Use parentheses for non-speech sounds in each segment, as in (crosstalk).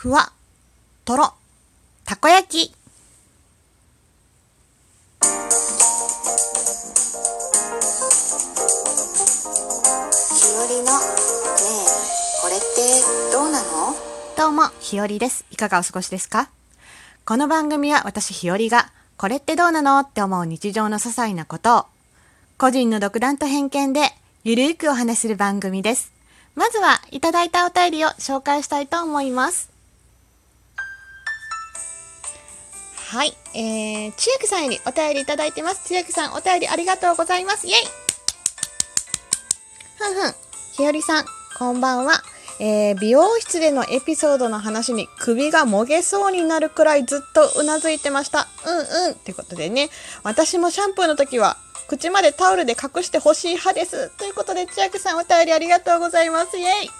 ふわ、とろ、たこ焼き。ひよりのねえこれってどうなの？どうも、ひよりです。いかがお過ごしですか？この番組は私ひよりが、これってどうなの？って思う日常の些細なことを、個人の独断と偏見で、ゆるーくお話しする番組です。まずは、いただいたお便りを紹介したいと思います。はい、えー、千秋さんよりお便りいただいてます。千秋さん、お便りありがとうございます。イェイふんふん、ひよりさん、こんばんは。えー美容室でのエピソードの話に首がもげそうになるくらいずっとうなずいてました。うんうん。ってことでね、私もシャンプーの時は口までタオルで隠してほしい派です。ということで、千秋さんお便りありがとうございます。イェイ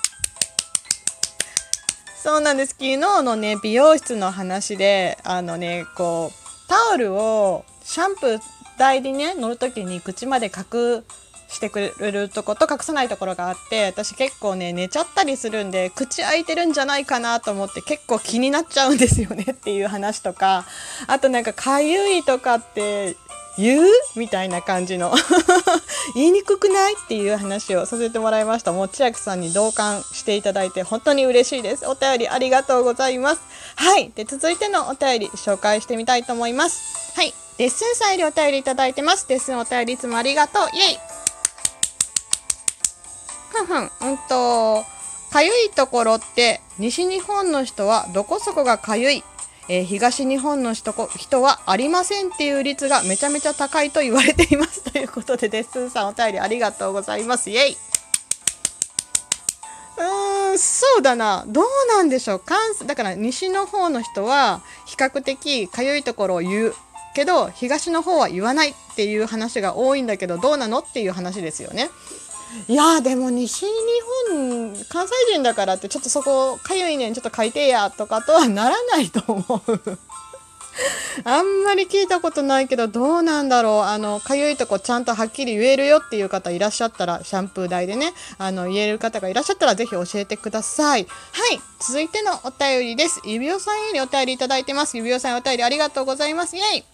そうなんです。昨日のね、美容室の話で、あのね、こう、タオルをシャンプー台にね、乗るときに口まで隠してくれるとこと隠さないところがあって、私結構ね、寝ちゃったりするんで、口開いてるんじゃないかなと思って結構気になっちゃうんですよねっていう話とか、あとなんかかゆいとかって言うみたいな感じの。(laughs) 言いにくくないっていう話をさせてもらいました。もう千秋さんに同感していただいて本当に嬉しいです。お便りありがとうございます。はい。で続いてのお便り紹介してみたいと思います。はい。レッスンさんよりお便りいただいてます。レッスンお便りいつもありがとう。イエイ。ふんふんうんとかゆいところって西日本の人はどこそこがかゆい？えー東日本の人こ人はありませんっていう率がめちゃめちゃ高いと言われています。ということでデッスンさんお便りありがとうございます。イエイ。うーんそうだな。どうなんでしょう。関だから西の方の人は比較的かゆいところを言うけど東の方は言わないっていう話が多いんだけどどうなの？っていう話ですよね。いやーでも西日本関西人だからってちょっとそこかゆいねんちょっと書いてやとかとはならないと思う。あんまり聞いたことないけどどうなんだろう。あのかゆいとこちゃんとはっきり言えるよっていう方いらっしゃったらシャンプー台でねあの言える方がいらっしゃったらぜひ教えてください。はい。続いてのお便りです。指輪さんよりお便りいただいてます。指輪さんお便りありがとうございますイエイ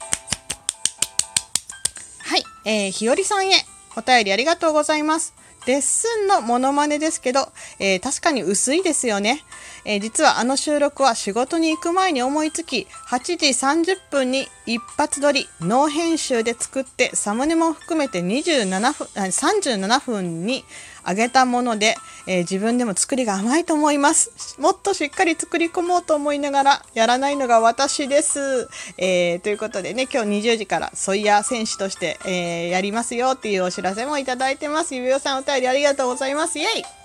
はい、えー、ひよりさんへお便りありがとうございます。レッスンのモノマネですけど、えー確かに薄いですよね。えー実はあの収録は仕事に行く前に思いつき、8時30分に一発撮り、ノー編集で作って、サムネも含めて27分、37分に上げたもので、えー自分でも作りが甘いと思います。もっとしっかり作り込もうと思いながら、やらないのが私です。えーということでね、今日20時からソイヤー選手として、えーやりますよっていうお知らせもいただいてます。指輪さんお便りありがとうございます。イェイ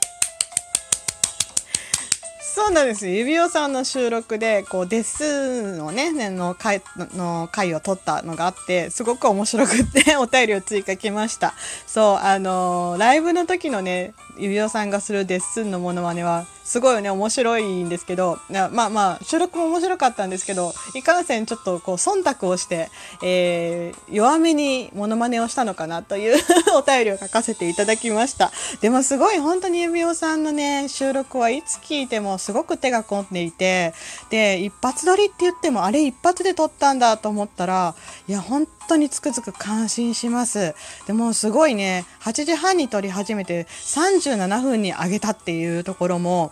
そうなんです。指輪さんの収録でこうデスのねの回の回を撮ったのがあってすごく面白くって (laughs) お便りを追加きました。そうあのーライブの時のね指輪さんがするデッスンのモノマネはすごいね面白いんですけどまあまあ収録も面白かったんですけどいかんせんちょっとこう忖度をして、えー弱めにモノマネをしたのかなという (laughs) お便りを書かせていただきました。でもすごい本当に指輪さんのね収録はいつ聞いてもすごく手が込んでいてで一発撮りって言ってもあれ一発で撮ったんだと思ったらいや本当につくづく感心します。でもすごいね8時半に撮り始めて37分に上げたっていうところも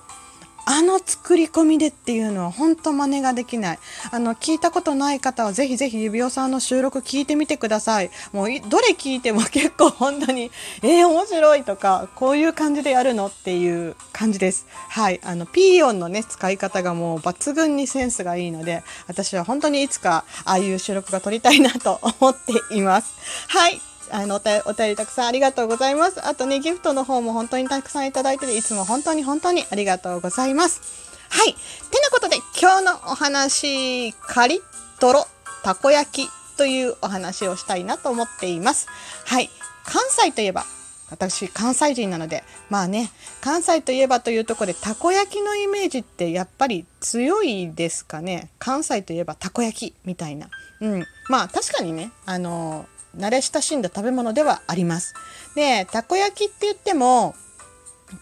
あの作り込みでっていうのは本当真似ができない。あの、聞いたことない方はぜひぜひ指輪さんの収録聞いてみてください。もうい、どれ聞いても結構本当に、(laughs) えー、面白いとか、こういう感じでやるのっていう感じです。はい。あの、ピーヨンのね、使い方がもう抜群にセンスがいいので、私は本当にいつかああいう収録が撮りたいなと思っています。はい。あのお便りたくさんありがとうございます。あとね、ギフトの方も本当にたくさんいただいてて、いつも本当に本当にありがとうございます。はい。てなことで、今日のお話、カリッとろたこ焼きというお話をしたいなと思っています。はい。関西といえば、私関西人なのでまあね関西といえばというところでたこ焼きのイメージってやっぱり強いですかね関西といえばたこ焼きみたいなうんまあ確かにねあの慣れ親しんだ食べ物ではあります。でたこ焼きって言っても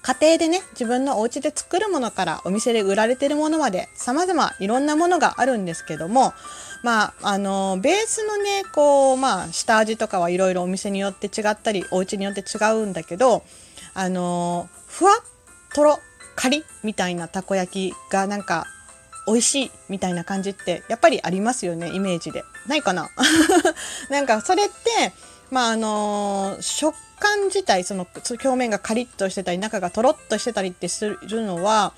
家庭でね自分のお家で作るものからお店で売られてるものまで様々いろんなものがあるんですけどもまああのベースのねこうまあ下味とかはいろいろお店によって違ったりお家によって違うんだけどあのふわとろカリみたいなたこ焼きがなんか美味しいみたいな感じってやっぱりありますよねイメージでないかな？(laughs) なんかそれってまああの食感自体その表面がカリッとしてたり中がとろっとしてたりってするのは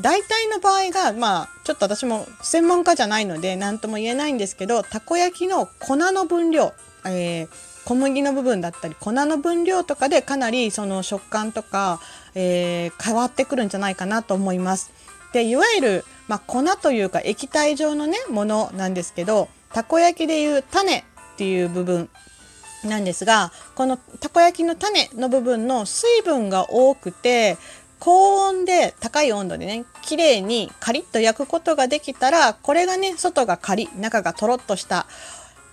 大体の場合がまあちょっと私も専門家じゃないので何とも言えないんですけどたこ焼きの粉の分量、えー、小麦の部分だったり粉の分量とかでかなりその食感とか、えー、変わってくるんじゃないかなと思います。でいわゆる、まあ、粉というか液体状のねものなんですけどたこ焼きでいう種っていう部分なんですがこのたこ焼きの種の部分の水分が多くて高温で高い温度でね綺麗にカリッと焼くことができたらこれがね外がカリ中がとろっとした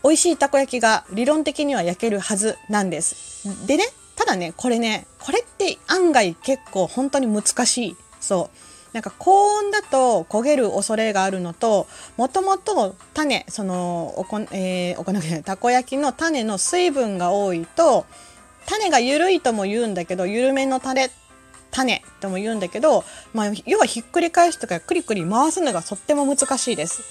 美味しいたこ焼きが理論的には焼けるはずなんです。でねただねこれねこれって案外結構本当に難しいそうなんか高温だと焦げる恐れがあるのともともと種そのおこ、えー、おこたこ焼きの種の水分が多いと種が緩いとも言うんだけど緩めのタレ種とも言うんだけど、まあ、要はひっくり返しとかくりくり回すのがとっても難しいです。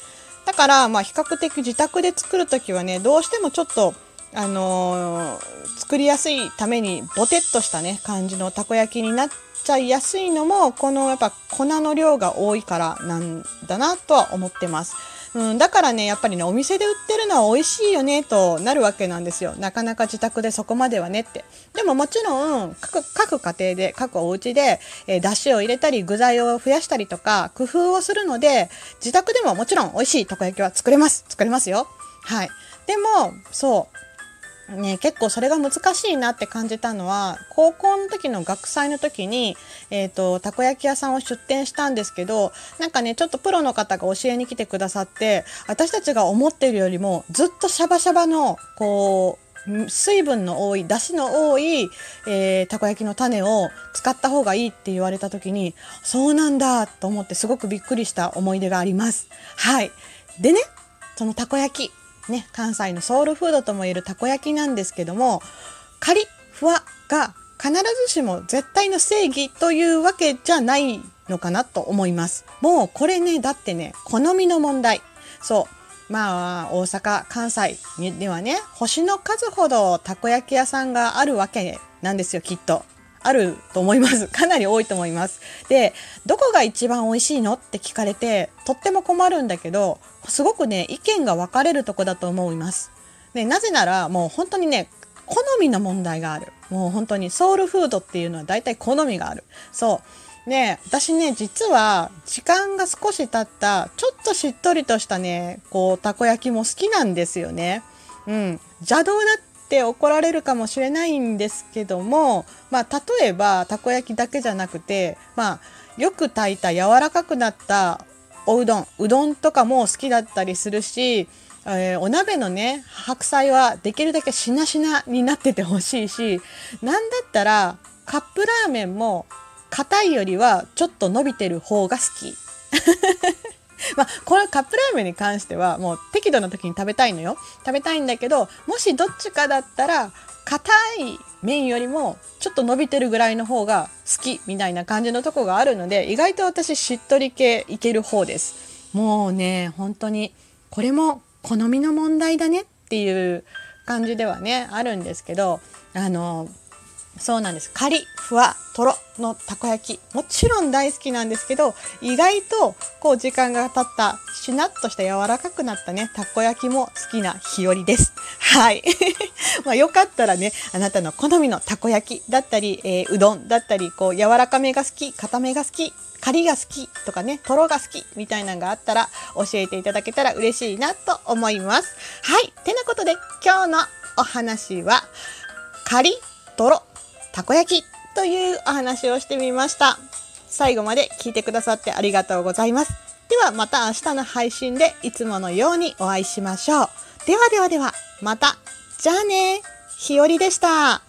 だから、まあ、比較的自宅で作る時はねどうしてもちょっとあのー、作りやすいためにボテッとしたね感じのたこ焼きになっちゃいやすいのもこのやっぱ粉の量が多いからなんだなとは思ってます。うん、だからねやっぱりねお店で売ってるのは美味しいよねとなるわけなんですよ。なかなか自宅でそこまではねって。でももちろん各家庭で各お家で、えー、出汁を入れたり具材を増やしたりとか工夫をするので自宅でももちろん美味しいたこ焼きは作れます。作れますよ。はい。でもそう。ね、結構それが難しいなって感じたのは高校の時の学祭の時に、えーと、たこ焼き屋さんを出店したんですけどなんかねちょっとプロの方が教えに来てくださって私たちが思ってるよりもずっとシャバシャバのこう水分の多い出汁の多い、えー、たこ焼きの種を使った方がいいって言われた時にそうなんだと思ってすごくびっくりした思い出があります。はいでねそのたこ焼きね、関西のソウルフードともいえるたこ焼きなんですけどもカリふわが必ずしも絶対の正義というわけじゃないのかなと思います。もうこれねだってね好みの問題。そう。まあ大阪関西ではね星の数ほどたこ焼き屋さんがあるわけなんですよきっと。あると思います。(laughs) かなり多いと思います。で、どこが一番美味しいのって聞かれて、とっても困るんだけど、すごくね、意見が分かれるとこだと思います。で、なぜなら、もう本当にね、好みの問題がある。もう本当にソウルフードっていうのは大体好みがある。そう。ね私ね、実は時間が少し経った、ちょっとしっとりとしたね、こう、たこ焼きも好きなんですよね。うん。邪道だっって怒られるかもしれないんですけども、まあ、例えばたこ焼きだけじゃなくて、まあ、よく炊いた柔らかくなったおうどんうどんとかも好きだったりするし、えー、お鍋のね白菜はできるだけしなしなになっててほしいしなんだったらカップラーメンも硬いよりはちょっと伸びてる方が好き。まあ、これカップラーメンに関してはもう適度な時に食べたいのよ。食べたいんだけどもしどっちかだったら硬い麺よりもちょっと伸びてるぐらいの方が好きみたいな感じのとこがあるので意外と私しっとり系いける方です。もうね本当にこれも好みの問題だねっていう感じではねあるんですけどあのそうなんです。カリ、ふわ、とろのたこ焼き。もちろん大好きなんですけど、意外とこう時間が経った、しなっとした柔らかくなったね、たこ焼きも好きな日和です。はい。(laughs) まあよかったらね、あなたの好みのたこ焼きだったり、えー、うどんだったり、こう柔らかめが好き、固めが好き、カリが好きとかね、とろが好きみたいなのがあったら教えていただけたら嬉しいなと思います。はい。てなことで今日のお話は、カリ、とろ、たこ焼きというお話をしてみました。最後まで聞いてくださってありがとうございます。ではまた明日の配信でいつものようにお会いしましょう。ではではでは、また。じゃあね。ひよりでした。